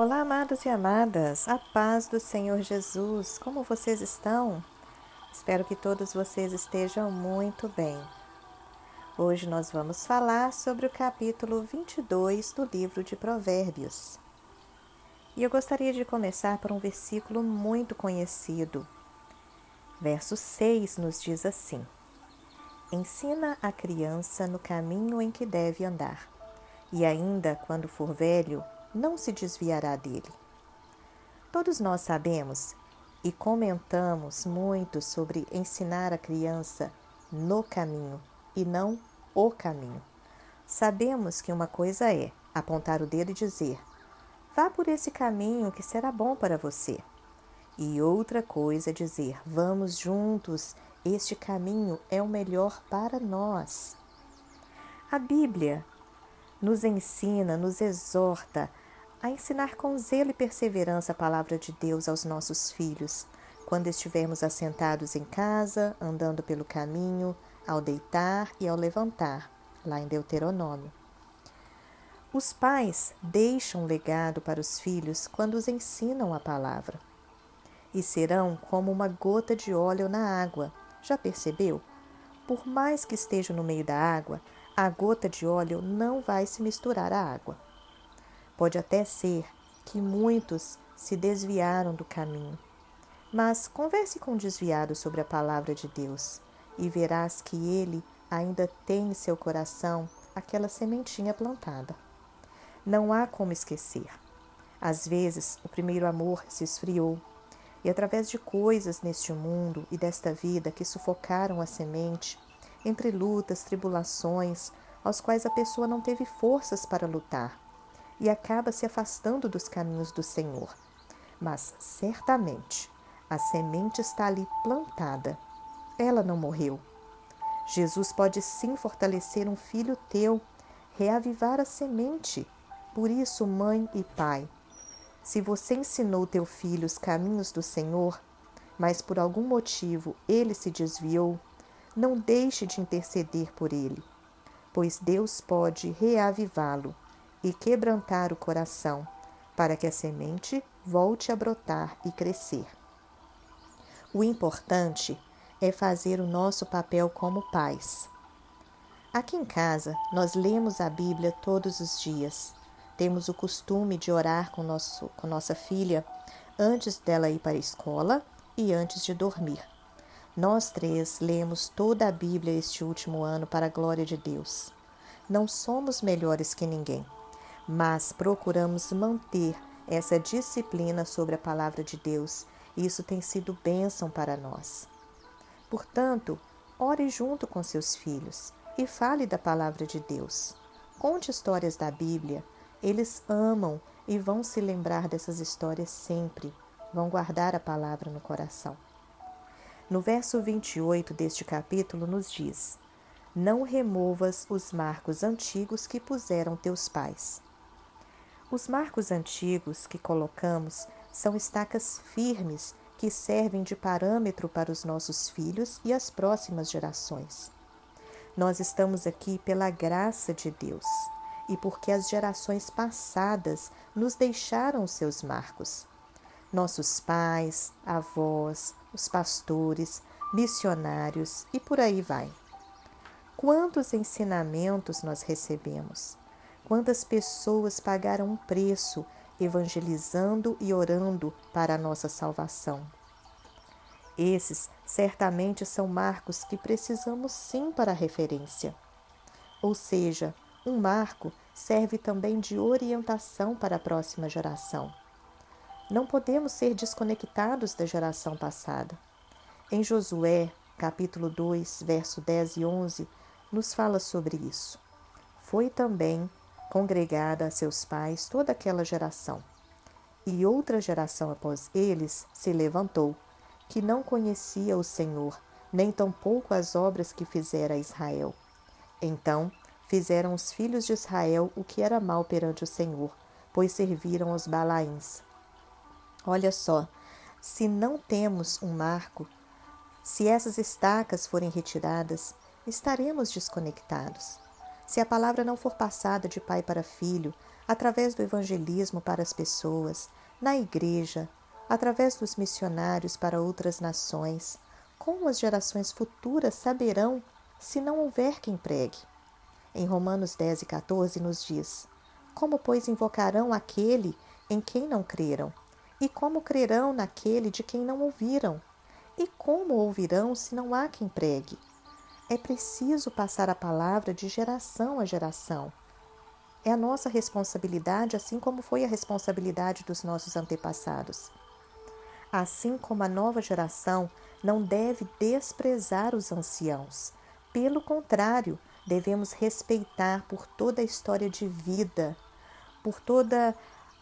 Olá, amados e amadas, a paz do Senhor Jesus, como vocês estão? Espero que todos vocês estejam muito bem. Hoje nós vamos falar sobre o capítulo 22 do livro de Provérbios. E eu gostaria de começar por um versículo muito conhecido. Verso 6 nos diz assim: Ensina a criança no caminho em que deve andar, e ainda quando for velho, não se desviará dele. Todos nós sabemos e comentamos muito sobre ensinar a criança no caminho e não o caminho. Sabemos que uma coisa é apontar o dedo e dizer: vá por esse caminho que será bom para você. E outra coisa é dizer: vamos juntos, este caminho é o melhor para nós. A Bíblia nos ensina, nos exorta a ensinar com zelo e perseverança a palavra de Deus aos nossos filhos, quando estivermos assentados em casa, andando pelo caminho, ao deitar e ao levantar, lá em Deuteronômio. Os pais deixam legado para os filhos quando os ensinam a palavra. E serão como uma gota de óleo na água. Já percebeu? Por mais que esteja no meio da água, a gota de óleo não vai se misturar à água. Pode até ser que muitos se desviaram do caminho, mas converse com o desviado sobre a palavra de Deus e verás que ele ainda tem em seu coração aquela sementinha plantada. Não há como esquecer. Às vezes, o primeiro amor se esfriou, e através de coisas neste mundo e desta vida que sufocaram a semente, entre lutas, tribulações, aos quais a pessoa não teve forças para lutar e acaba se afastando dos caminhos do Senhor. Mas certamente a semente está ali plantada. Ela não morreu. Jesus pode sim fortalecer um filho teu, reavivar a semente. Por isso, mãe e pai, se você ensinou teu filho os caminhos do Senhor, mas por algum motivo ele se desviou, não deixe de interceder por ele, pois Deus pode reavivá-lo e quebrantar o coração, para que a semente volte a brotar e crescer. O importante é fazer o nosso papel como pais. Aqui em casa, nós lemos a Bíblia todos os dias. Temos o costume de orar com, nosso, com nossa filha antes dela ir para a escola e antes de dormir. Nós três lemos toda a Bíblia este último ano para a glória de Deus. Não somos melhores que ninguém, mas procuramos manter essa disciplina sobre a palavra de Deus. E isso tem sido bênção para nós. Portanto, ore junto com seus filhos e fale da palavra de Deus. Conte histórias da Bíblia. Eles amam e vão se lembrar dessas histórias sempre. Vão guardar a palavra no coração. No verso 28 deste capítulo, nos diz: Não removas os marcos antigos que puseram teus pais. Os marcos antigos que colocamos são estacas firmes que servem de parâmetro para os nossos filhos e as próximas gerações. Nós estamos aqui pela graça de Deus e porque as gerações passadas nos deixaram seus marcos. Nossos pais, avós, os pastores, missionários e por aí vai. Quantos ensinamentos nós recebemos? Quantas pessoas pagaram um preço evangelizando e orando para a nossa salvação? Esses certamente são marcos que precisamos sim para referência. Ou seja, um marco serve também de orientação para a próxima geração. Não podemos ser desconectados da geração passada. Em Josué, capítulo 2, verso 10 e 11, nos fala sobre isso. Foi também congregada a seus pais toda aquela geração. E outra geração após eles se levantou, que não conhecia o Senhor, nem tampouco as obras que fizera Israel. Então fizeram os filhos de Israel o que era mal perante o Senhor, pois serviram aos Balaíns. Olha só, se não temos um marco, se essas estacas forem retiradas, estaremos desconectados. Se a palavra não for passada de pai para filho, através do evangelismo para as pessoas, na igreja, através dos missionários para outras nações, como as gerações futuras saberão se não houver quem pregue? Em Romanos 10 e 14 nos diz: Como, pois, invocarão aquele em quem não creram? E como crerão naquele de quem não ouviram? E como ouvirão se não há quem pregue? É preciso passar a palavra de geração a geração. É a nossa responsabilidade, assim como foi a responsabilidade dos nossos antepassados. Assim como a nova geração não deve desprezar os anciãos. Pelo contrário, devemos respeitar por toda a história de vida, por toda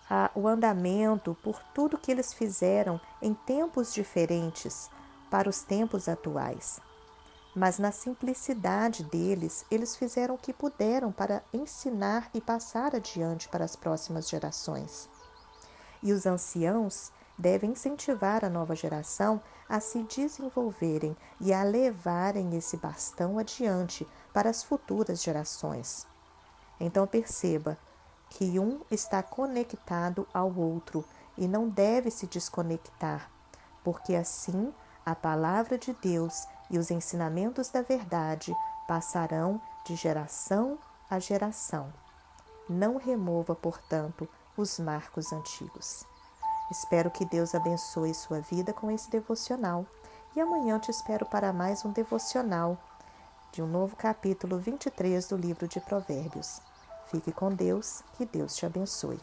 a, o andamento, por tudo que eles fizeram em tempos diferentes para os tempos atuais. Mas na simplicidade deles, eles fizeram o que puderam para ensinar e passar adiante para as próximas gerações. E os anciãos devem incentivar a nova geração a se desenvolverem e a levarem esse bastão adiante para as futuras gerações. Então perceba que um está conectado ao outro e não deve se desconectar, porque assim a palavra de Deus e os ensinamentos da verdade passarão de geração a geração. Não remova, portanto, os marcos antigos. Espero que Deus abençoe sua vida com esse devocional e amanhã te espero para mais um devocional de um novo capítulo 23 do livro de Provérbios. Fique com Deus, que Deus te abençoe.